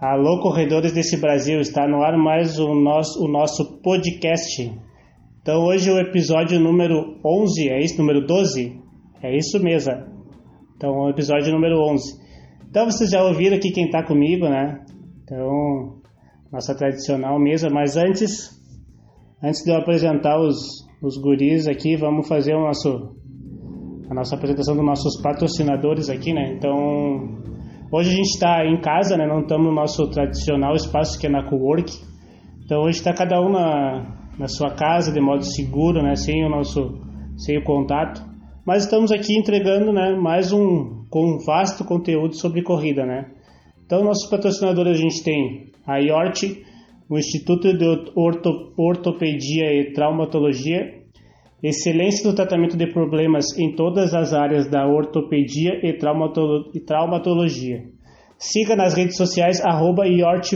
Alô, corredores desse Brasil, está no ar mais o nosso, o nosso podcast. Então, hoje é o episódio número 11, é isso? Número 12? É isso mesmo. Então, o episódio número 11. Então, vocês já ouviram aqui quem está comigo, né? Então, nossa tradicional mesa. Mas antes, antes de eu apresentar os, os guris aqui, vamos fazer o nosso, a nossa apresentação dos nossos patrocinadores aqui, né? Então, Hoje a gente está em casa, né? Não estamos no nosso tradicional espaço que é na Cowork. Então hoje está cada um na, na sua casa de modo seguro, né? Sem o nosso, sem o contato. Mas estamos aqui entregando, né? Mais um com vasto conteúdo sobre corrida, né? Então nossos patrocinadores a gente tem a IORT, o Instituto de Orto, Ortopedia e Traumatologia, excelência do tratamento de problemas em todas as áreas da ortopedia e, traumatologia. Siga nas redes sociais iort.sm.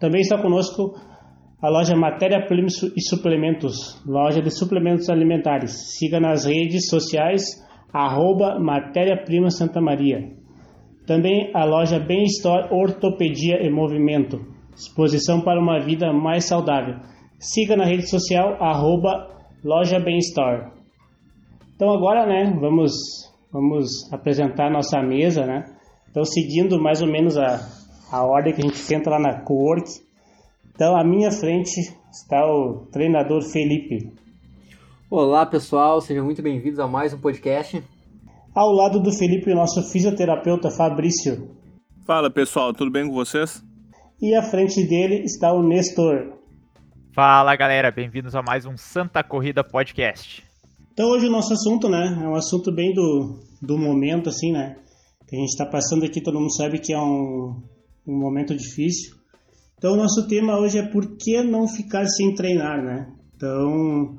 Também está conosco a loja Matéria Prima e Suplementos, loja de suplementos alimentares. Siga nas redes sociais arroba Matéria Prima Santa Maria. Também a loja Bem Store Ortopedia e Movimento, exposição para uma vida mais saudável. Siga na rede social, arroba Loja Bem-Store. Então agora, né, vamos, vamos apresentar a nossa mesa, né? Então seguindo mais ou menos a, a ordem que a gente senta lá na Cowork. Então à minha frente está o treinador Felipe. Olá pessoal, sejam muito bem-vindos a mais um podcast. Ao lado do Felipe, o nosso fisioterapeuta Fabrício. Fala pessoal, tudo bem com vocês? E à frente dele está o Nestor. Fala galera, bem-vindos a mais um Santa Corrida Podcast. Então hoje o nosso assunto, né, é um assunto bem do, do momento, assim, né, que a gente está passando aqui, todo mundo sabe que é um, um momento difícil. Então o nosso tema hoje é por que não ficar sem treinar, né? Então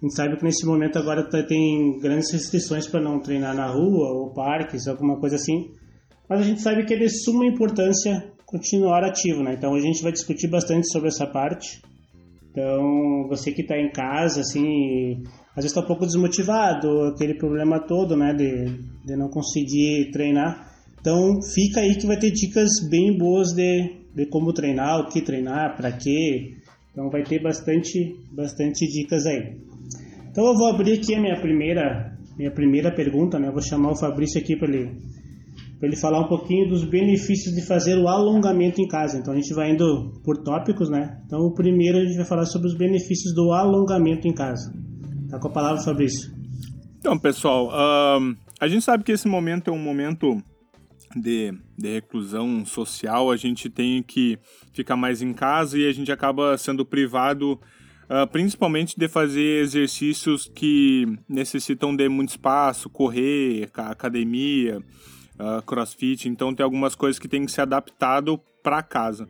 a gente sabe que nesse momento agora tá, tem grandes restrições para não treinar na rua ou parques, alguma coisa assim. Mas a gente sabe que é de suma importância continuar ativo, né? Então a gente vai discutir bastante sobre essa parte. Então, você que está em casa, assim, às vezes está um pouco desmotivado, aquele problema todo, né, de, de não conseguir treinar. Então, fica aí que vai ter dicas bem boas de, de como treinar, o que treinar, para quê. Então, vai ter bastante, bastante dicas aí. Então, eu vou abrir aqui a minha primeira, minha primeira pergunta, né? Eu vou chamar o Fabrício aqui para ele para ele falar um pouquinho dos benefícios de fazer o alongamento em casa. Então a gente vai indo por tópicos, né? Então o primeiro a gente vai falar sobre os benefícios do alongamento em casa. Tá com a palavra, Fabrício. Então, pessoal, a gente sabe que esse momento é um momento de, de reclusão social, a gente tem que ficar mais em casa e a gente acaba sendo privado uh, principalmente de fazer exercícios que necessitam de muito espaço, correr, academia, uh, crossfit, então tem algumas coisas que tem que ser adaptado para casa.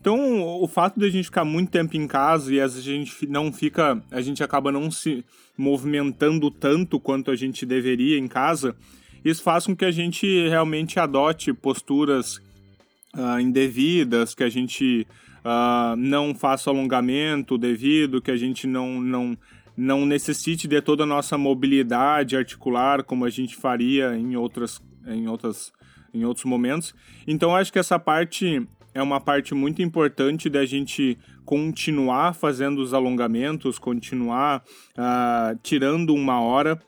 Então, o fato de a gente ficar muito tempo em casa e a gente não fica, a gente acaba não se movimentando tanto quanto a gente deveria em casa, isso faz com que a gente realmente adote posturas uh, indevidas, que a gente uh, não faça alongamento devido, que a gente não, não, não necessite de toda a nossa mobilidade articular como a gente faria em outras em, outras, em outros momentos. Então, acho que essa parte é uma parte muito importante da gente continuar fazendo os alongamentos, continuar uh, tirando uma hora,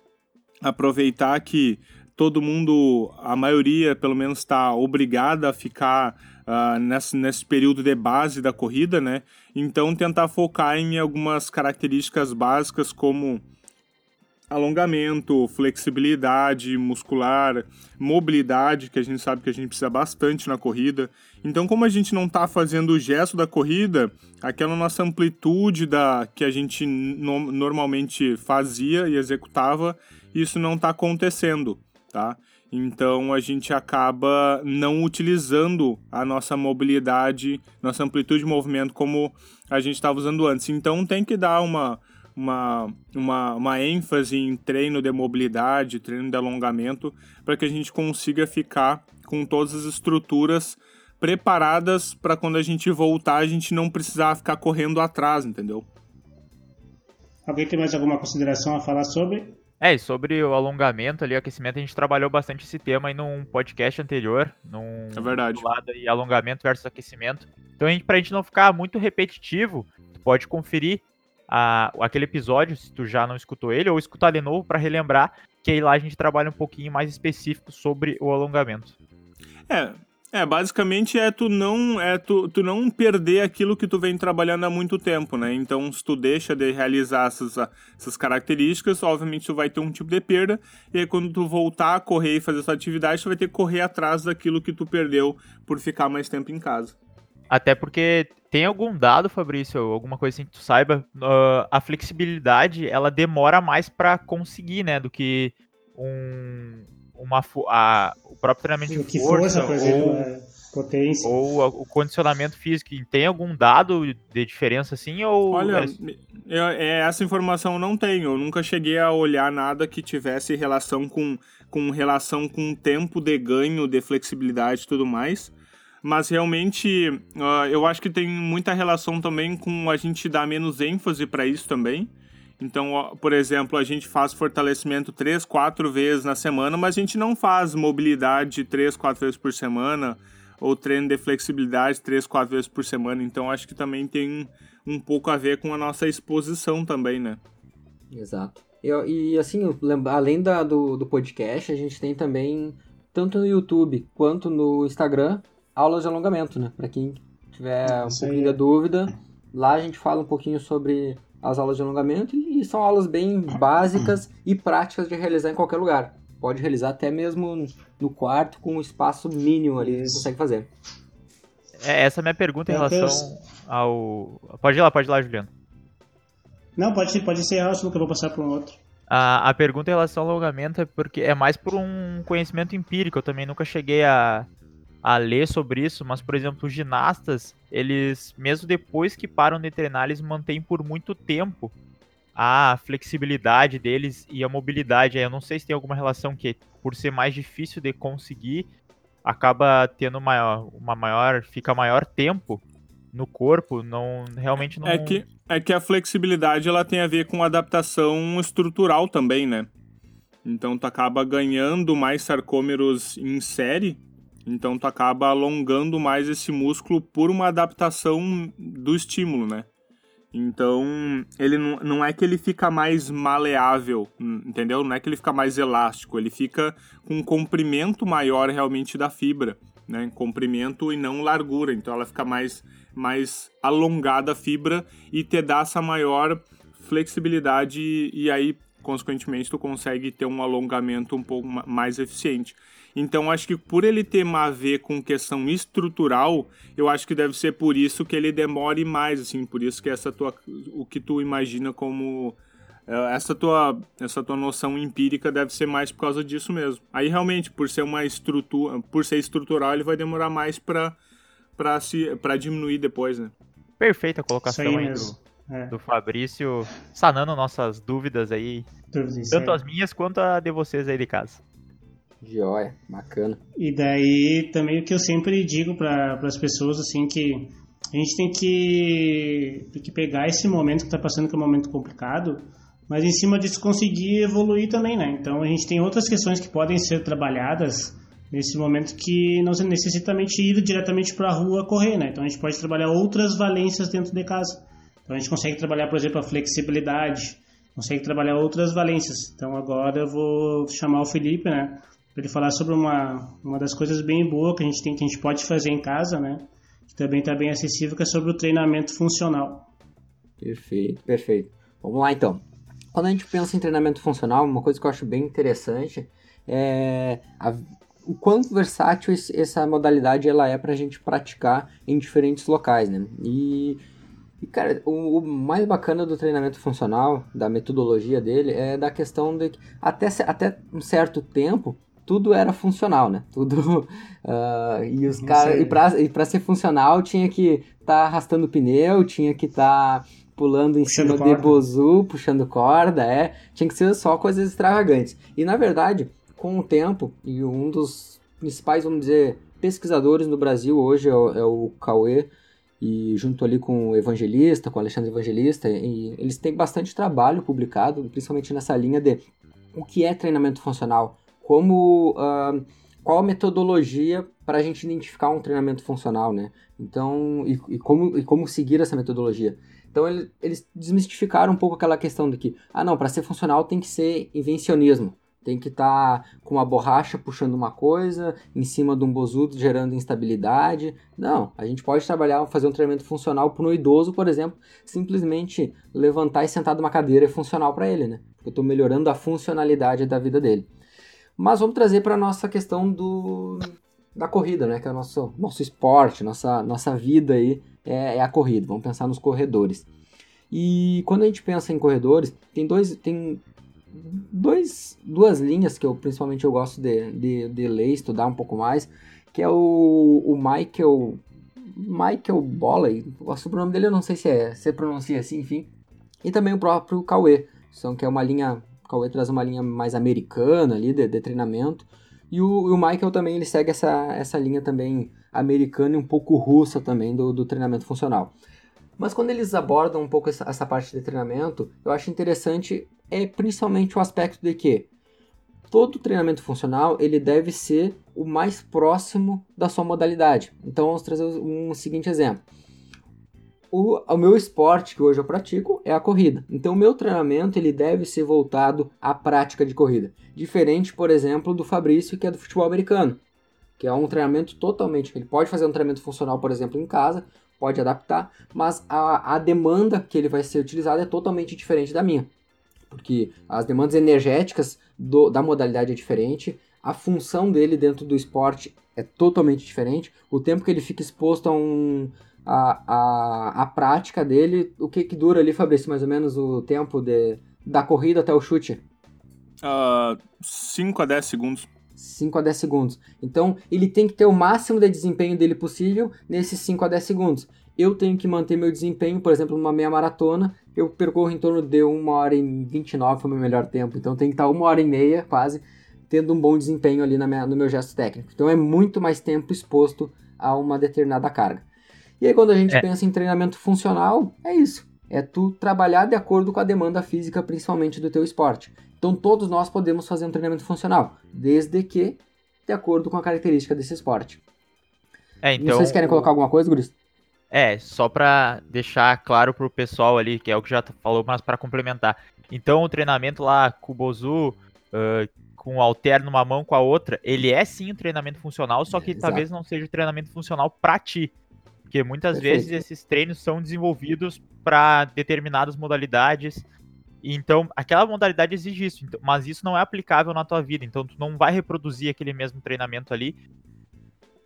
aproveitar que todo mundo, a maioria pelo menos está obrigada a ficar uh, nesse, nesse período de base da corrida, né? Então tentar focar em algumas características básicas como alongamento, flexibilidade muscular, mobilidade, que a gente sabe que a gente precisa bastante na corrida. Então, como a gente não está fazendo o gesto da corrida, aquela nossa amplitude da que a gente no, normalmente fazia e executava, isso não está acontecendo, tá? Então a gente acaba não utilizando a nossa mobilidade, nossa amplitude de movimento como a gente estava usando antes. Então tem que dar uma uma, uma, uma ênfase em treino de mobilidade, treino de alongamento, para que a gente consiga ficar com todas as estruturas preparadas para quando a gente voltar a gente não precisar ficar correndo atrás, entendeu? Alguém tem mais alguma consideração a falar sobre? É, e sobre o alongamento ali, o aquecimento, a gente trabalhou bastante esse tema aí num podcast anterior, num É verdade. lado aí, alongamento versus aquecimento. Então, a gente, pra gente não ficar muito repetitivo, tu pode conferir a, aquele episódio, se tu já não escutou ele, ou escutar de novo para relembrar, que aí lá a gente trabalha um pouquinho mais específico sobre o alongamento. É, é, basicamente é tu não é tu, tu não perder aquilo que tu vem trabalhando há muito tempo, né? Então, se tu deixa de realizar essas, essas características, obviamente tu vai ter um tipo de perda, e aí quando tu voltar a correr e fazer essa atividade, tu vai ter que correr atrás daquilo que tu perdeu por ficar mais tempo em casa. Até porque tem algum dado, Fabrício, alguma coisa assim que tu saiba, uh, a flexibilidade ela demora mais para conseguir, né, do que um uma a, o próprio treinamento de que força, força, por exemplo, ou, é, potência. ou a- o condicionamento físico. Tem algum dado de diferença assim ou Olha, é- eu- é, essa informação eu não tenho. Eu nunca cheguei a olhar nada que tivesse relação com, com relação com tempo de ganho, de flexibilidade e tudo mais. Mas realmente, ah, eu acho que tem muita relação também com a gente dar menos ênfase para isso também. Então, por exemplo, a gente faz fortalecimento três, quatro vezes na semana, mas a gente não faz mobilidade três, quatro vezes por semana ou treino de flexibilidade três, quatro vezes por semana. Então, acho que também tem um pouco a ver com a nossa exposição também, né? Exato. Eu- e assim, além da- do, do podcast, a gente tem também, tanto no YouTube quanto no Instagram, aulas de alongamento, né? Pra quem tiver um Isso aí. pouquinho de dúvida, lá a gente fala um pouquinho sobre as aulas de alongamento e são aulas bem básicas e práticas de realizar em qualquer lugar. Pode realizar até mesmo no quarto com um espaço mínimo ali Isso. você consegue fazer. é essa é a minha pergunta em Eu tenho- relação ao. Pode ir lá, pode ir lá, Juliano. Não, pode, pode encerrar, senão que eu vou passar para um outro. A, a pergunta em relação ao alongamento é porque é mais por um conhecimento empírico. Eu também nunca cheguei a, a ler sobre isso, mas, por exemplo, os ginastas, eles, mesmo depois que param de treinar, eles mantêm por muito tempo a flexibilidade deles e a mobilidade. Eu não sei se tem alguma relação que, por ser mais difícil de conseguir, acaba tendo uma maior, fica maior tempo no corpo, não realmente não É que, é que a flexibilidade ela tem a ver com adaptação estrutural também, né? Então tu acaba ganhando mais sarcômeros em série, então tu acaba alongando mais esse músculo por uma adaptação do estímulo, né? Então, ele não, não é que ele fica mais maleável, entendeu? Não é que ele fica mais elástico, ele fica com um comprimento maior realmente da fibra, né? Comprimento e não largura, então ela fica mais mais alongada a fibra e te dá essa maior flexibilidade e, aí consequentemente tu consegue ter um alongamento um pouco ma- mais eficiente. Então acho que por ele ter a ver com questão estrutural, eu acho que deve ser por isso que ele demore mais, assim, por isso que essa tua o que tu imagina como eh, essa tua essa tua noção empírica deve ser mais por causa disso mesmo. Aí realmente por ser uma estrutura, por ser estrutural, ele vai demorar mais para para se para diminuir depois, né? perfeita colocação aí aí do, É, do Fabrício, sanando nossas dúvidas aí, dúvidas, tanto aí. as minhas quanto a de vocês aí de casa. Joia, bacana. E daí também o que eu sempre digo para as pessoas assim que a gente tem que, tem que pegar esse momento que está passando que é um momento complicado, mas em cima disso conseguir evoluir também, né? Então a gente tem outras questões que podem ser trabalhadas nesse momento que não necessariamente ir diretamente para a rua correr, né? Então a gente pode trabalhar outras valências dentro de casa. Então a gente consegue trabalhar, por exemplo, a flexibilidade, consegue trabalhar outras valências. Então agora eu vou chamar o Felipe, né? Ele falar sobre uma, uma das coisas bem boas que a gente tem que a gente pode fazer em casa, né? Que também está bem acessível, que é sobre o treinamento funcional. Perfeito, perfeito. Vamos lá então. Quando a gente pensa em treinamento funcional, uma coisa que eu acho bem interessante é a- o quanto versátil esse- essa modalidade ela é para a gente praticar em diferentes locais, né? E, e, cara, o, mais bacana do treinamento funcional, da metodologia dele, é da questão de que até, até um certo tempo tudo era funcional, né? Tudo ah, e os caras e para e ser funcional tinha que estar arrastando pneu, tinha que estar pulando em Puxando cima corda. de bozu, puxando corda, é. Tinha que ser só coisas extravagantes. E na verdade, com o tempo, e um dos principais, vamos dizer, pesquisadores no Brasil hoje é o, é o Cauê, e junto ali com o Evangelista, com o Alexandre Evangelista, e eles têm bastante trabalho publicado, principalmente nessa linha de o que é treinamento funcional, como uh, qual a metodologia para a gente identificar um treinamento funcional, né? Então, e, e, como, e como seguir essa metodologia. Então, ele, eles desmistificaram um pouco aquela questão de que, ah, não, para ser funcional tem que ser invencionismo. Tem que estar tá com uma borracha puxando uma coisa, em cima de um bozudo gerando instabilidade. Não, a gente pode trabalhar, fazer um treinamento funcional para um idoso, por exemplo, simplesmente levantar e sentar de uma cadeira é funcional para ele, né? Eu estou melhorando a funcionalidade da vida dele. Mas vamos trazer para nossa questão do, da corrida, né? Que é o nosso, nosso esporte, nossa, nossa vida aí é, é a corrida. Vamos pensar nos corredores. E quando a gente pensa em corredores, tem dois, tem dois, duas linhas que eu principalmente eu gosto de, de, de ler, estudar um pouco mais, que é o, o Michael Michael Bolley, o sobrenome dele eu não sei se é, se pronuncia assim, enfim, e também o próprio Cauê, são que é uma linha, o Cauê traz uma linha mais americana ali de, de treinamento, e o, o, Michael também ele segue essa, essa linha também americana e um pouco russa também do, do treinamento funcional. Mas quando eles abordam um pouco essa, essa parte de treinamento, eu acho interessante é principalmente o aspecto de que todo treinamento funcional ele deve ser o mais próximo da sua modalidade. Então vamos trazer um seguinte exemplo. O, o, meu esporte que hoje eu pratico é a corrida. Então o meu treinamento ele deve ser voltado à prática de corrida. Diferente, por exemplo, do Fabrício, que é do futebol americano. Que é um treinamento totalmente. Ele pode fazer um treinamento funcional, por exemplo, em casa, pode adaptar, mas a, a demanda que ele vai ser utilizado é totalmente diferente da minha porque as demandas energéticas do, da modalidade é diferente, a função dele dentro do esporte é totalmente diferente, o tempo que ele fica exposto a um a, a, a prática dele, o que que dura ali, Fabrício, mais ou menos o tempo de, da corrida até o chute? 5 uh, a 10 segundos. 5 a 10 segundos. Então, ele tem que ter o máximo de desempenho dele possível nesses 5 a 10 segundos. Eu tenho que manter meu desempenho, por exemplo, numa meia maratona, eu percorro em torno de 1 hora e 29 foi o meu melhor tempo. Então tem que estar uma hora e meia, quase, tendo um bom desempenho ali na minha, no meu gesto técnico. Então é muito mais tempo exposto a uma determinada carga. E aí quando a gente é. pensa em treinamento funcional, é isso. É tu trabalhar de acordo com a demanda física, principalmente do teu esporte. Então todos nós podemos fazer um treinamento funcional, desde que de acordo com a característica desse esporte. É, então, Vocês querem colocar alguma coisa, Guris? É, só para deixar claro pro pessoal ali, que é o que já falou, mas para complementar. Então, o treinamento lá com o Bozu, uh, com o alter numa mão com a outra, ele é sim um treinamento funcional, só que é, talvez não seja um treinamento funcional para ti. Porque muitas Perfeito. vezes esses treinos são desenvolvidos para determinadas modalidades. Então, aquela modalidade exige isso, então, mas isso não é aplicável na tua vida. Então, tu não vai reproduzir aquele mesmo treinamento ali,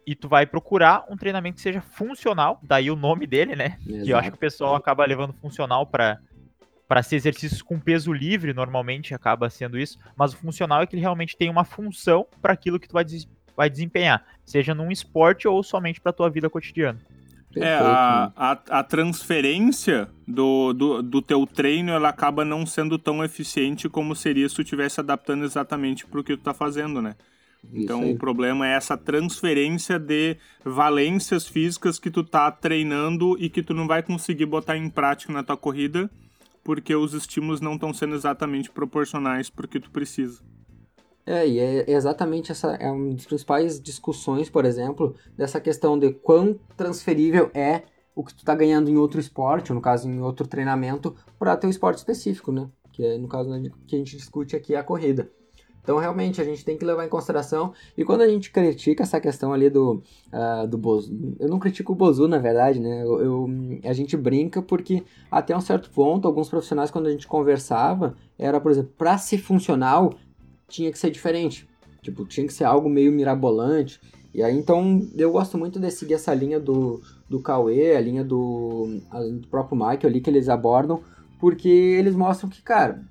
e tu vai procurar um treinamento que seja funcional, daí o nome dele, né? Exato. Que eu acho que o pessoal acaba levando funcional para para ser exercícios com peso livre, normalmente acaba sendo isso, mas o funcional é que ele realmente tem uma função para aquilo que tu vai, vai desempenhar, seja num esporte ou somente para tua vida cotidiana. É, a, a, a, transferência do, do, do teu treino, ela acaba não sendo tão eficiente como seria se tu estivesse adaptando exatamente para o que tu tá fazendo, né? Então o problema é essa transferência de valências físicas que tu tá treinando e que tu não vai conseguir botar em prática na tua corrida, porque os estímulos não estão sendo exatamente proporcionais porque tu precisa. É, e é exatamente essa é uma das principais discussões, por exemplo, dessa questão de quão transferível é o que tu tá ganhando em outro esporte, ou no caso em outro treinamento, para teu esporte específico, né? Que é, no caso né, que a gente discute aqui é a corrida. Então, realmente, a gente tem que levar em consideração. E quando a gente critica essa questão ali do, uh, do Bozu, eu não critico o Bozu, na verdade, né? Eu, eu, a gente brinca porque, até um certo ponto, alguns profissionais, quando a gente conversava, era, por exemplo, para ser funcional, tinha que ser diferente. Tipo, tinha que ser algo meio mirabolante. E aí, então, eu gosto muito de seguir essa linha do, do Cauê, a linha do, do próprio Michael ali, que eles abordam, porque eles mostram que, cara,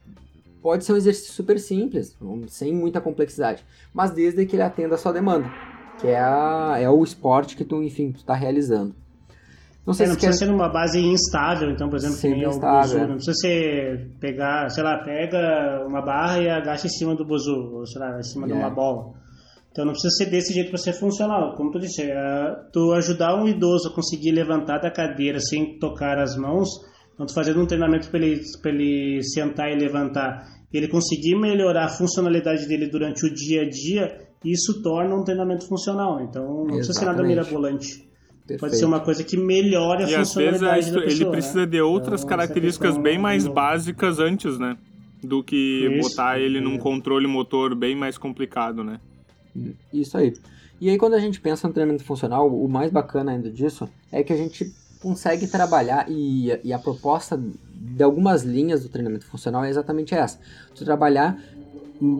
Pode ser um exercício super simples, sem muita complexidade, mas desde que ele atenda a sua demanda, que é, a, é o esporte que tu, enfim, tu tá realizando. Não, sei é, não se precisa quer... ser numa base instável, então, por exemplo, Sempre que instável, é. não precisa ser pegar, sei lá, pega uma barra e agacha em cima do buzu, ou sei lá, em cima é. de uma bola. Então não precisa ser desse jeito para ser funcional. Como tu disse, é, tu ajudar um idoso a conseguir levantar da cadeira sem tocar as mãos, Então, tu fazendo um treinamento para ele, ele sentar e levantar, ele conseguir melhorar a funcionalidade dele durante o dia a dia, isso torna um treinamento funcional. Então, não Exatamente. precisa ser nada mirabolante. Perfeito. Pode ser uma coisa que melhore a e funcionalidade às vezes, da pessoa. Ele precisa né? de outras então, características bem mais básicas antes, né? Do que isso, botar ele é. num controle motor bem mais complicado, né? Isso aí. E aí, quando a gente pensa no treinamento funcional, o mais bacana ainda disso é que a gente consegue trabalhar, e, e a proposta de algumas linhas do treinamento funcional é exatamente essa: de trabalhar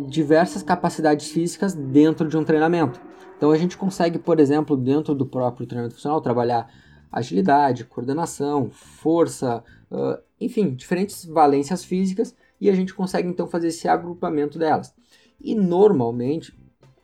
diversas capacidades físicas dentro de um treinamento. Então a gente consegue, por exemplo, dentro do próprio treinamento funcional, trabalhar agilidade, coordenação, força, uh, enfim, diferentes valências físicas e a gente consegue então fazer esse agrupamento delas. E normalmente,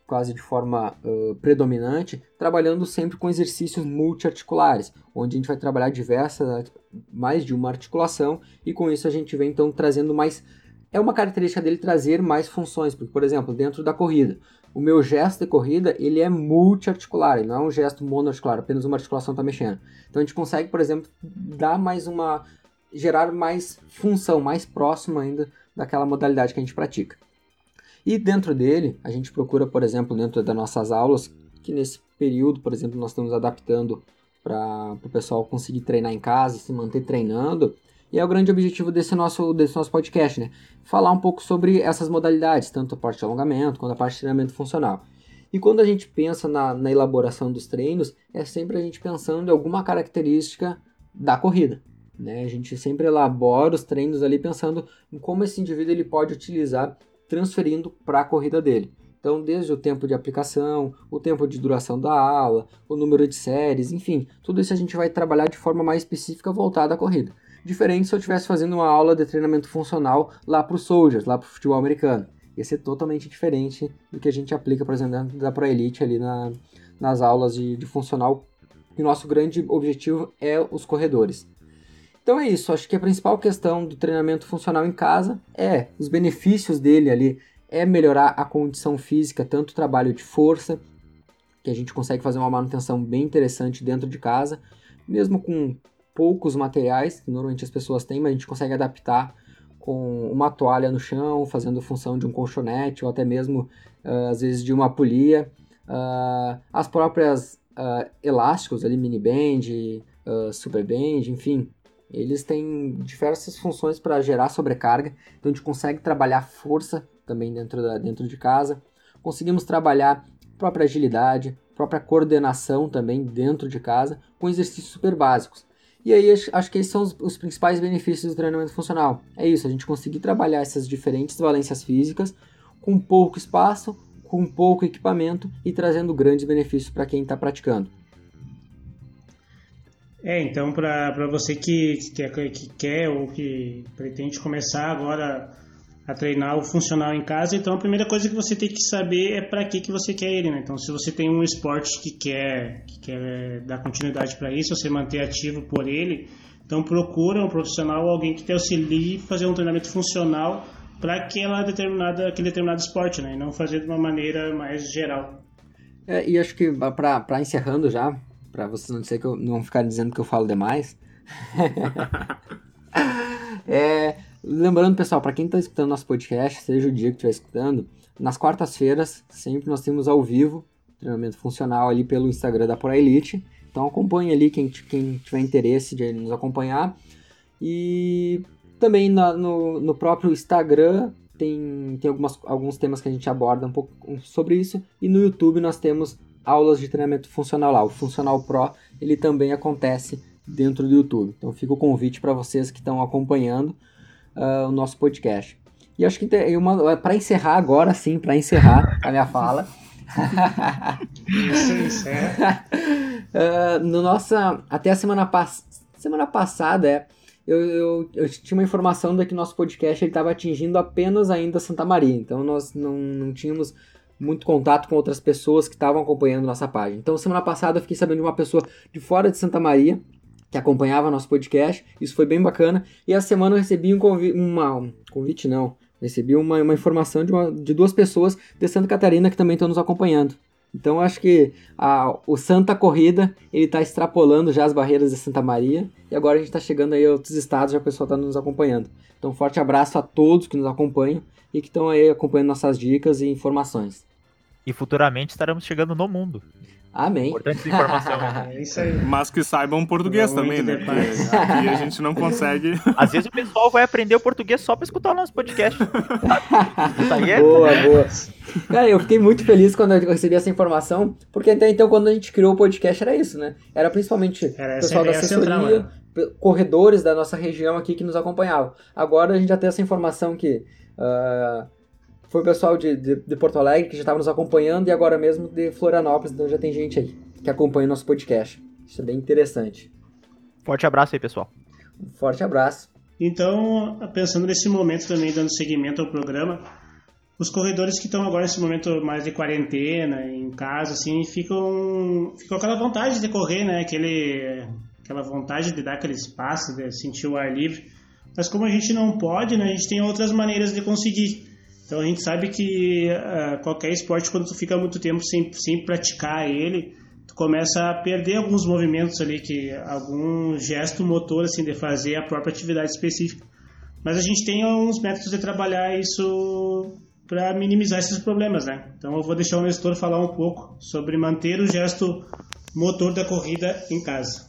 quase de forma uh, predominante, trabalhando sempre com exercícios multiarticulares, onde a gente vai trabalhar diversas, mais de uma articulação e com isso a gente vem então trazendo mais é uma característica dele trazer mais funções, porque, por exemplo, dentro da corrida, o meu gesto de corrida ele é multiarticular, ele não é um gesto monoarticular, apenas uma articulação está mexendo. Então a gente consegue, por exemplo, dar mais uma. gerar mais função, mais próxima ainda daquela modalidade que a gente pratica. E dentro dele, a gente procura, por exemplo, dentro das nossas aulas, que nesse período, por exemplo, nós estamos adaptando para o pessoal conseguir treinar em casa, se manter treinando, e é o grande objetivo desse nosso, desse nosso podcast, né? Falar um pouco sobre essas modalidades, tanto a parte de alongamento quanto a parte de treinamento funcional. E quando a gente pensa na, na elaboração dos treinos, é sempre a gente pensando em alguma característica da corrida. Né? A gente sempre elabora os treinos ali pensando em como esse indivíduo ele pode utilizar transferindo para a corrida dele. Então, desde o tempo de aplicação, o tempo de duração da aula, o número de séries, enfim, tudo isso a gente vai trabalhar de forma mais específica voltada à corrida. Diferente se eu estivesse fazendo uma aula de treinamento funcional lá para os Soldiers, lá para o futebol americano. Ia ser totalmente diferente do que a gente aplica, por exemplo, da Pro Elite ali na, nas aulas de, de funcional. E nosso grande objetivo é os corredores. Então é isso, acho que a principal questão do treinamento funcional em casa é os benefícios dele ali, é melhorar a condição física, tanto o trabalho de força, que a gente consegue fazer uma manutenção bem interessante dentro de casa, mesmo com poucos materiais que normalmente as pessoas têm, mas a gente consegue adaptar com uma toalha no chão, fazendo função de um colchonete ou até mesmo uh, às vezes de uma polia. Uh, as próprias uh, elásticos ali, mini band, super band, enfim, eles têm diversas funções para gerar sobrecarga, então a gente consegue trabalhar força também dentro, da, dentro de casa. Conseguimos trabalhar própria agilidade, própria coordenação também dentro de casa, com exercícios super básicos. E aí acho que esses são os, os, principais benefícios do treinamento funcional. É isso, a gente conseguir trabalhar essas diferentes valências físicas com pouco espaço, com pouco equipamento e trazendo grandes benefícios para quem está praticando. É, então para você que, que, que quer ou que pretende começar agora a treinar o funcional em casa, então a primeira coisa que você tem que saber é para que, que você quer ele, né? Então, se você tem um esporte que quer, que quer dar continuidade para isso, você manter ativo por ele, então procura um profissional, alguém que te auxilie fazer um treinamento funcional para aquela determinada, aquele determinado esporte, né? E não fazer de uma maneira mais geral. É, e acho que para encerrando já, para vocês não dizer que eu não ficar dizendo que eu falo demais, é Lembrando, pessoal, para quem está escutando nosso podcast, seja o dia que estiver escutando, nas quartas-feiras, sempre nós temos ao vivo treinamento funcional ali pelo Instagram da Pro Elite. Então acompanhe ali quem, quem tiver interesse de nos acompanhar. E também na, no, no próprio Instagram tem, tem algumas, alguns temas que a gente aborda um pouco sobre isso. E no YouTube nós temos aulas de treinamento funcional lá. O Funcional Pro ele também acontece dentro do YouTube. Então fica o convite para vocês que estão acompanhando uh, o nosso podcast. E acho que para encerrar agora, sim, para encerrar a minha fala. isso, uh, no nossa, até a semana, pass semana passada, é, eu, eu, eu, tinha uma informação de que nosso podcast estava atingindo apenas ainda Santa Maria. Então nós não, não tínhamos muito contato com outras pessoas que estavam acompanhando nossa página. Então semana passada eu fiquei sabendo de uma pessoa de fora de Santa Maria que acompanhava nosso podcast. Isso foi bem bacana. E a semana eu recebi um convite, uma, um convite não, recebi uma, uma informação de, uma, de duas pessoas de Santa Catarina que também estão nos acompanhando. Então acho que a, o Santa Corrida ele está extrapolando já as barreiras de Santa Maria e agora a gente está chegando aí a outros estados já o pessoal está nos acompanhando. Então forte abraço a todos que nos acompanham e que estão aí acompanhando nossas dicas e informações. E futuramente estaremos chegando no mundo. Amém. Importante informação. É isso aí. Mas que saibam português também, né? Porque aqui a gente não consegue. Às vezes o pessoal vai aprender o português só pra escutar o nosso podcast. Isso aí é. Boa, boa. Cara, eu fiquei muito feliz quando eu recebi essa informação, porque até então, quando a gente criou o podcast, era isso, né? Era principalmente Era o essa pessoal da assessoria, né? corredores da nossa região aqui que nos acompanhavam. Agora a gente já tem essa informação que ah, foi o pessoal de, de, de Porto Alegre que já estava nos acompanhando e agora mesmo de Florianópolis, então já tem gente aí que acompanha o nosso podcast. Isso é bem interessante. Forte abraço aí, pessoal. Um forte abraço. Então, pensando nesse momento também, dando seguimento ao programa, os corredores que estão agora nesse momento mais de quarentena, em casa, assim, ficam, ficam com aquela vontade de correr, né? Aquele, aquela vontade de dar aquele espaço, de sentir o ar livre. Mas como a gente não pode, né? A gente tem outras maneiras de conseguir. Então a gente sabe que ah, qualquer esporte, quando tu fica muito tempo sem, sem praticar ele, tu começa a perder alguns movimentos ali, que algum gesto motor assim de fazer a própria atividade específica. Mas a gente tem alguns métodos de trabalhar isso para minimizar esses problemas, né? Então eu vou deixar o Nestor falar um pouco sobre manter o gesto motor da corrida em casa.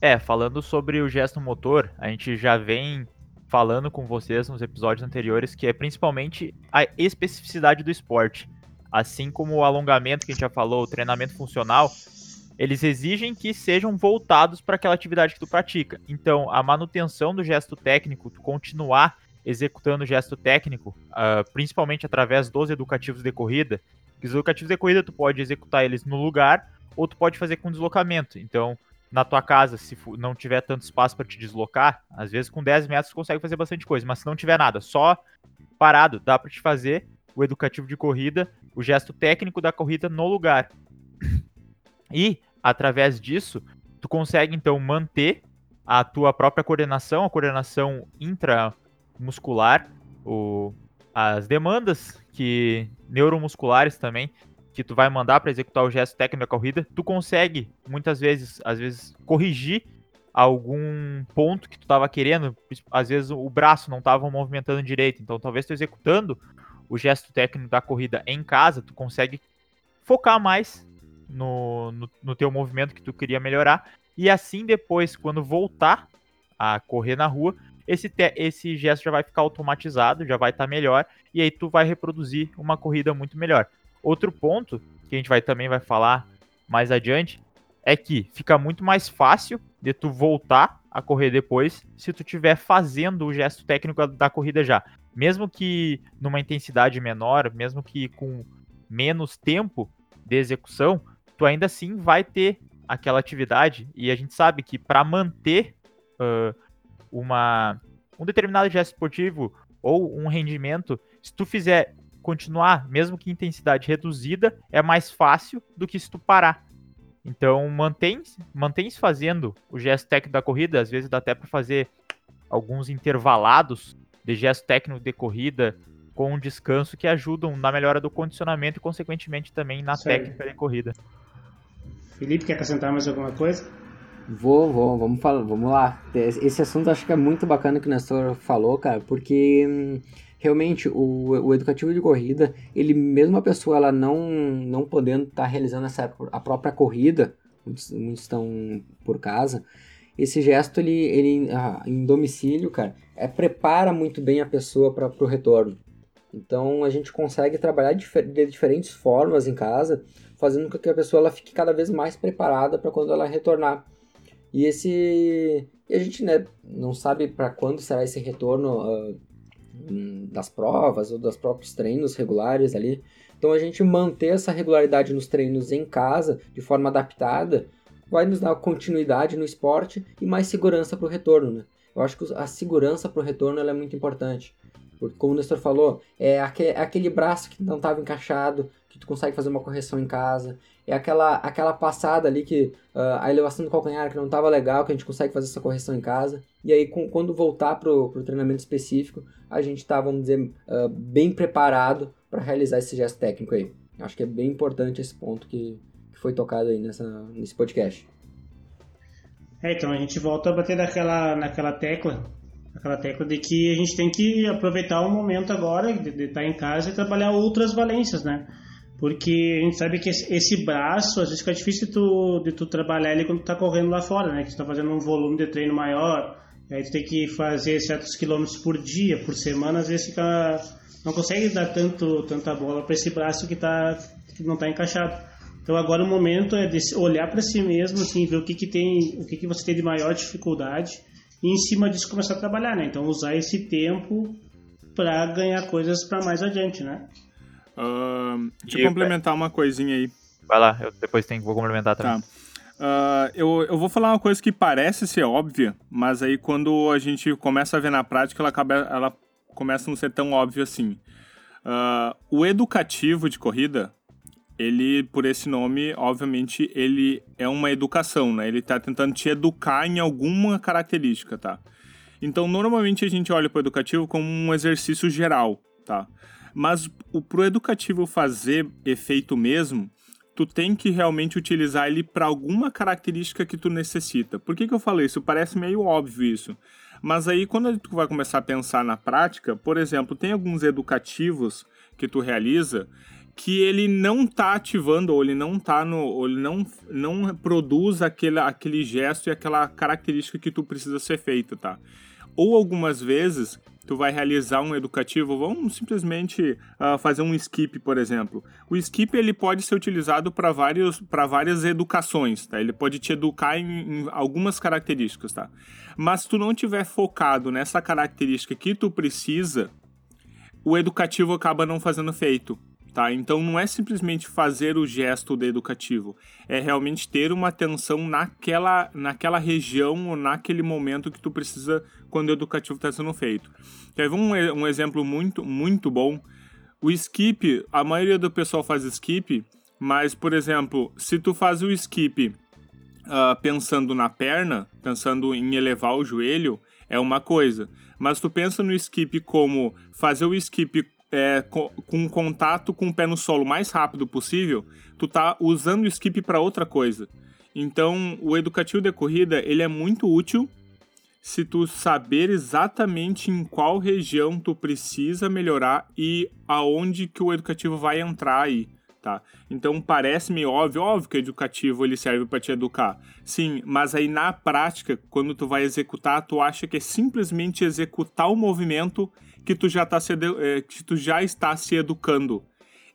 É, falando sobre o gesto motor, a gente já vem falando com vocês nos episódios anteriores que é principalmente a especificidade do esporte. Assim como o alongamento que a gente já falou, o treinamento funcional, eles exigem que sejam voltados para aquela atividade que tu pratica. Então, a manutenção do gesto técnico, tu continuar executando o gesto técnico, ah, principalmente através dos educativos de corrida, que os educativos de corrida tu pode executar eles no lugar ou tu pode fazer com deslocamento. Então, na tua casa, se não tiver tanto espaço para te deslocar, às vezes com 10 metros consegue fazer bastante coisa, mas se não tiver nada, só parado, dá para te fazer o educativo de corrida, o gesto técnico da corrida no lugar. E através disso, tu consegue então manter a tua própria coordenação, a coordenação intramuscular, o, as demandas que neuromusculares também que tu vai mandar para executar o gesto técnico da corrida, tu consegue muitas vezes, às vezes corrigir algum ponto que tu estava querendo, às vezes o braço não estava movimentando direito, então talvez tu executando o gesto técnico da corrida em casa, tu consegue focar mais no, no, no teu movimento que tu queria melhorar, e assim depois, quando voltar a correr na rua, esse, esse gesto já vai ficar automatizado, já vai estar melhor, e aí tu vai reproduzir uma corrida muito melhor. Outro ponto que a gente vai também vai falar mais adiante é que fica muito mais fácil de tu voltar a correr depois se tu estiver fazendo o gesto técnico da corrida já. Mesmo que numa intensidade menor, mesmo que com menos tempo de execução, tu ainda assim vai ter aquela atividade e a gente sabe que para manter ah, uma um determinado gesto esportivo ou um rendimento, se tu fizer continuar, mesmo que intensidade reduzida, é mais fácil do que se tu parar. Então mantém mantém fazendo o gesto técnico da corrida, às vezes dá até para fazer alguns intervalados de gesto técnico de corrida com um descanso que ajudam na melhora do condicionamento e consequentemente também na técnica de corrida. Felipe, quer acrescentar mais alguma coisa? Vou, vou, vamos falar, vamos lá. Esse assunto acho que é muito bacana que o Nestor falou, cara, porque hum, realmente o, o educativo de corrida, ele mesmo a pessoa ela não não podendo estar realizando essa a própria corrida, muitos, muitos estão por casa, esse gesto ele, ele ah, em domicílio, cara, é prepara muito bem a pessoa para o retorno. Então a gente consegue trabalhar de diferentes formas em casa, fazendo com que a pessoa ela fique cada vez mais preparada para quando ela retornar. E esse e a gente né, não sabe para quando será esse retorno hum, das provas ou dos próprios treinos regulares ali. Então a gente manter essa regularidade nos treinos em casa, de forma adaptada, vai nos dar continuidade no esporte e mais segurança para o retorno. Né? Eu acho que a segurança para o retorno é muito importante. Porque, como o Nestor falou, é é aquele braço que não estava encaixado, que tu consegue fazer uma correção em casa. É aquela, aquela passada ali que ah, a elevação do calcanhar que não estava legal, que a gente consegue fazer essa correção em casa. E aí, com- quando voltar para o treinamento específico, a gente está, vamos dizer, ah, bem preparado para realizar esse gesto técnico aí. Acho que é bem importante esse ponto que, que foi tocado aí nessa, nesse podcast. É, então a gente volta a bater naquela, naquela tecla, aquela tecla de que a gente tem que aproveitar o momento agora de, estar em casa e trabalhar outras valências, né? Porque a gente sabe que esse braço, às vezes fica difícil de tu, de tu trabalhar ele quando tu tá correndo lá fora, né? Que tu tá fazendo um volume de treino maior, aí tu tem que fazer certos quilômetros por dia, por semana, às vezes fica... Não consegue dar tanto, tanta bola para esse braço que, tá, que não tá encaixado. Então agora o momento é de olhar para si mesmo, assim, ver o que, que tem, o que, que você tem de maior dificuldade e em cima disso começar a trabalhar, né? Então usar esse tempo para ganhar coisas para mais adiante, né? Uh, deixa eu complementar uma coisinha aí. Vai lá, eu depois tenho, vou complementar também. Tá. Uh, eu, eu vou falar uma coisa que parece ser óbvia, mas aí quando a gente começa a ver na prática, ela, acaba, ela começa a não ser tão óbvia assim. Uh, o educativo de corrida, ele, por esse nome, obviamente, ele é uma educação, né? Ele está tentando te educar em alguma característica, tá? Então, normalmente a gente olha para o educativo como um exercício geral, tá? Mas o pro educativo fazer efeito mesmo, tu tem que realmente utilizar ele para alguma característica que tu necessita. Por que, que eu falei isso? Parece meio óbvio isso. Mas aí, quando tu vai começar a pensar na prática, por exemplo, tem alguns educativos que tu realiza que ele não tá ativando, ou ele não tá no. Ou ele não, não produz aquele, aquele gesto e aquela característica que tu precisa ser feito, tá? Ou algumas vezes tu vai realizar um educativo, vamos simplesmente uh, fazer um skip, por exemplo. O skip ele pode ser utilizado para vários para várias educações, tá? Ele pode te educar em, em, algumas características, tá? Mas se tu não tiver focado nessa característica que tu precisa, o educativo acaba não fazendo feito. Tá? Então não é simplesmente fazer o gesto do educativo, é realmente ter uma atenção naquela, naquela região ou naquele momento que tu precisa quando o educativo está sendo feito. Teve um, um exemplo muito, muito bom. O skip, a maioria do pessoal faz skip, mas, por exemplo, se tu faz o skip uh, pensando na perna, pensando em elevar o joelho, é uma coisa. Mas tu pensa no skip como fazer o skip é, com, com contato com o pé no solo mais rápido possível, tu tá usando o skip para outra coisa. Então, o educativo de corrida, ele é muito útil se tu saber exatamente em qual região tu precisa melhorar e aonde que o educativo vai entrar aí, tá? Então parece-me óbvio, óbvio que o educativo ele serve para te educar. Sim, mas aí na prática, quando tu vai executar, tu acha que é simplesmente executar o movimento que tu já, tá se, é, que tu já está se educando.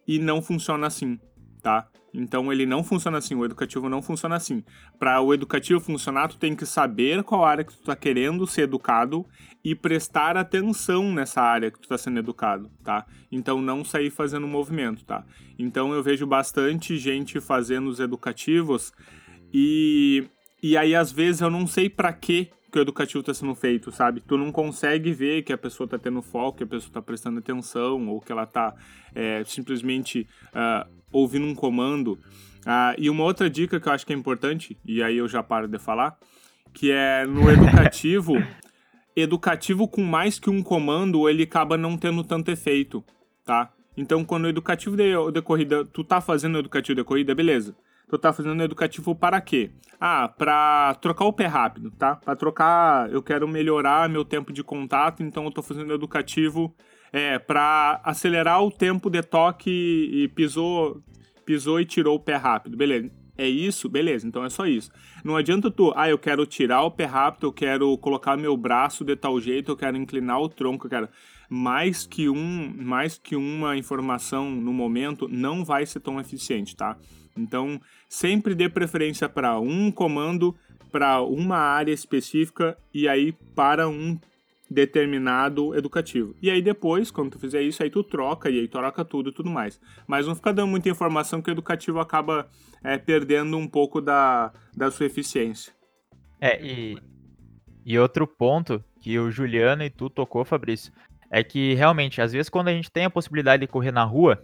E não funciona assim, tá? Então ele não funciona assim, o educativo não funciona assim. Para o educativo funcionar, tu tem que saber qual área que tu está querendo ser educado e prestar atenção nessa área que tu está sendo educado, tá? Então não sair fazendo movimento, tá? Então eu vejo bastante gente fazendo os educativos e e aí às vezes eu não sei para que que o educativo está sendo feito, sabe? Tu não consegue ver que a pessoa está tendo foco, que a pessoa está prestando atenção, ou que ela está é, simplesmente uh, ouvindo um comando. Uh, e uma outra dica que eu acho que é importante, e aí eu já paro de falar, que é no educativo, educativo com mais que um comando, ele acaba não tendo tanto efeito, tá? Então, quando o educativo de, de corrida, tu tá fazendo o educativo de corrida, beleza tu tá fazendo educativo para quê? Ah, para trocar o pé rápido, tá? Para trocar, eu quero melhorar meu tempo de contato, então eu tô fazendo educativo é, para acelerar o tempo de toque e pisou, pisou e tirou o pé rápido. Beleza. É isso? Beleza, então é só isso. Não adianta tu, ah, eu quero tirar o pé rápido, eu quero colocar meu braço de tal jeito, eu quero inclinar o tronco, eu quero mais que um, mais que uma informação no momento não vai ser tão eficiente, tá? Então, sempre dê preferência para um comando, para uma área específica e aí para um determinado educativo. E aí depois, quando tu fizer isso, aí tu troca e aí troca tudo e tudo mais. Mas não fica dando muita informação que o educativo acaba é, perdendo um pouco da, da sua eficiência. É, e, e outro ponto que o Juliano e tu tocou, Fabrício, é que realmente, às vezes quando a gente tem a possibilidade de correr na rua,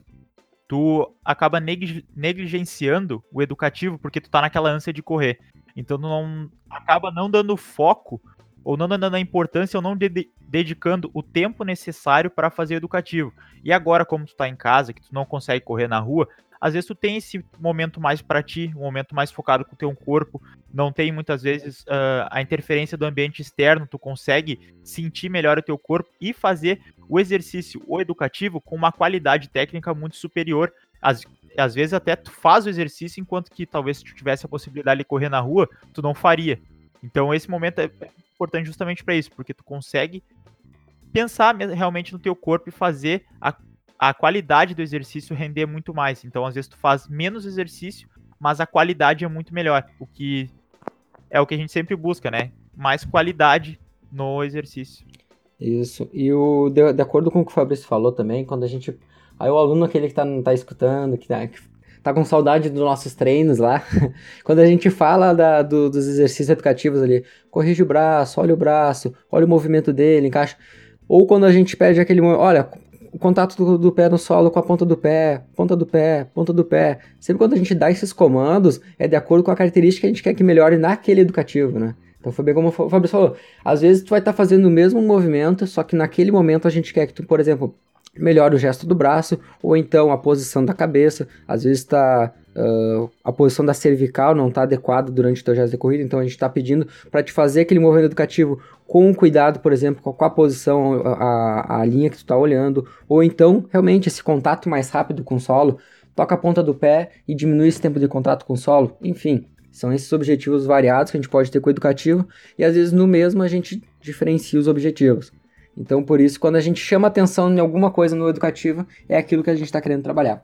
tu acaba negligenciando o educativo porque tu tá naquela ânsia de correr. Então tu não acaba não dando foco ou não dando a importância ou não de dedicando o tempo necessário para fazer educativo. E agora, como tu tá em casa, que tu não consegue correr na rua, às vezes tu tem esse momento mais para ti, um momento mais focado com o teu corpo, não tem muitas vezes uh, a interferência do ambiente externo, tu consegue sentir melhor o teu corpo e fazer o exercício, o educativo, com uma qualidade técnica muito superior. Às, às vezes até tu faz o exercício, enquanto que talvez se tu tivesse a possibilidade de correr na rua, tu não faria. Então esse momento é importante justamente para isso, porque tu consegue pensar realmente no teu corpo e fazer a a qualidade do exercício render muito mais. Então, às vezes, tu faz menos exercício, mas a qualidade é muito melhor. O que é o que a gente sempre busca, né? Mais qualidade no exercício. Isso. E o, de, de acordo com o que o Fabrício falou também, quando a gente. Aí o aluno aquele que tá, tá escutando, que tá, que tá com saudade dos nossos treinos lá. Quando a gente fala da, do, dos exercícios educativos ali, corrige o braço, olha o braço, olha o movimento dele, encaixa. Ou quando a gente pede aquele. Olha, o contato do, do, pé no solo com a ponta do pé, ponta do pé, ponta do pé. Sempre quando a gente dá esses comandos, é de acordo com a característica que a gente quer que melhore naquele educativo, né? Então foi bem como o Fabrício falou. Às vezes tu vai estar tá fazendo o mesmo movimento, só que naquele momento a gente quer que tu, por exemplo, melhore o gesto do braço, ou então a posição da cabeça. Às vezes está Uh, a posição da cervical não está adequada durante o teu gesto de corrida, então a gente está pedindo para te fazer aquele movimento educativo com cuidado, por exemplo, com a posição, a, a linha que tu está olhando, ou então realmente esse contato mais rápido com o solo, toca a ponta do pé e diminui esse tempo de contato com o solo, enfim, são esses objetivos variados que a gente pode ter com o educativo e às vezes no mesmo a gente diferencia os objetivos. Então, por isso, quando a gente chama atenção em alguma coisa no educativo, é aquilo que a gente está querendo trabalhar.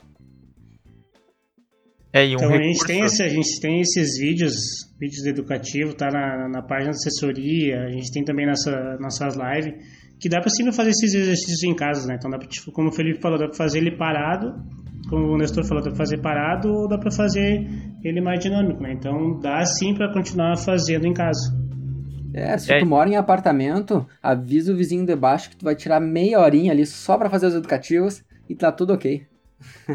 É, um então recurso... a, gente tem esse, a gente tem esses vídeos, vídeos educativos, tá na, na página da assessoria, a gente tem também nessa, nossas lives, que dá para sempre fazer esses exercícios em casa, né? Então dá pra, tipo, como o Felipe falou, dá para fazer ele parado, como o Nestor falou, dá para fazer parado ou dá para fazer ele mais dinâmico, né? Então dá sim para continuar fazendo em casa. É, se é. tu mora em apartamento, avisa o vizinho de baixo que tu vai tirar meia horinha ali só para fazer os educativos e tá tudo ok.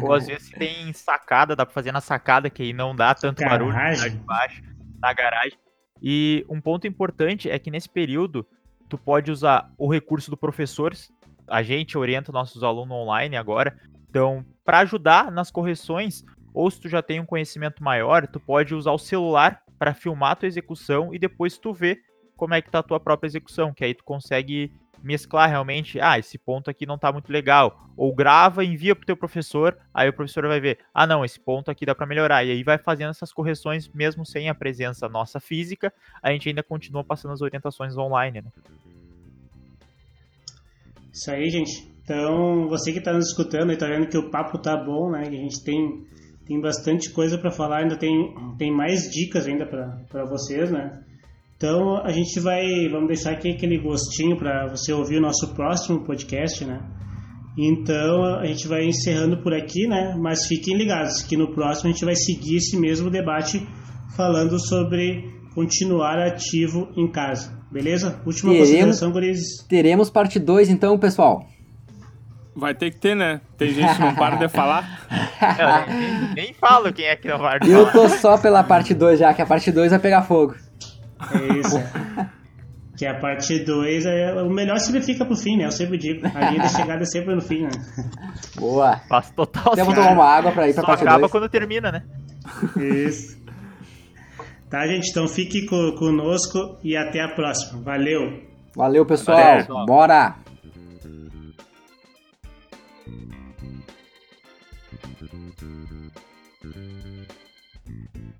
Ou às vezes tem sacada, dá pra fazer na sacada, que aí não dá tanto garagem. barulho lá de baixo, na garagem. E um ponto importante é que nesse período, tu pode usar o recurso do professor, a gente orienta nossos alunos online agora, então, para ajudar nas correções, ou se tu já tem um conhecimento maior, tu pode usar o celular para filmar a tua execução e depois tu vê como é que tá a tua própria execução, que aí tu consegue mesclar realmente, ah, esse ponto aqui não tá muito legal, ou grava, envia pro teu professor, aí o professor vai ver, ah, não, esse ponto aqui dá para melhorar, e aí vai fazendo essas correções mesmo sem a presença nossa física, a gente ainda continua passando as orientações online, né? Isso aí, gente. Então, você que está nos escutando e tá vendo que o papo tá bom, né? Que a gente tem, tem bastante coisa para falar, ainda tem, tem mais dicas ainda para vocês, né? Então a gente vai, vamos deixar aqui aquele gostinho para você ouvir o nosso próximo podcast, né? Então a gente vai encerrando por aqui, né? Mas fiquem ligados que no próximo a gente vai seguir esse mesmo debate falando sobre continuar ativo em casa. Beleza? Última teremos, consideração, Gurizes. Teremos parte 2 então, pessoal. Vai ter que ter, né? Tem gente que não para de falar. Eu nem, nem falo quem é que não vai Eu tô só pela parte 2 já, que a parte 2 vai pegar fogo. É isso. que a parte 2 é o melhor sempre fica pro fim, né? Eu sempre digo. A linha de chegada é sempre no fim, né? Boa. Faz total Temos tomar uma água pra ir pra Só parte acaba dois. quando termina, né? Isso. Tá, gente? Então fique conosco e até a próxima. Valeu. Valeu, pessoal. Valeu. Bora.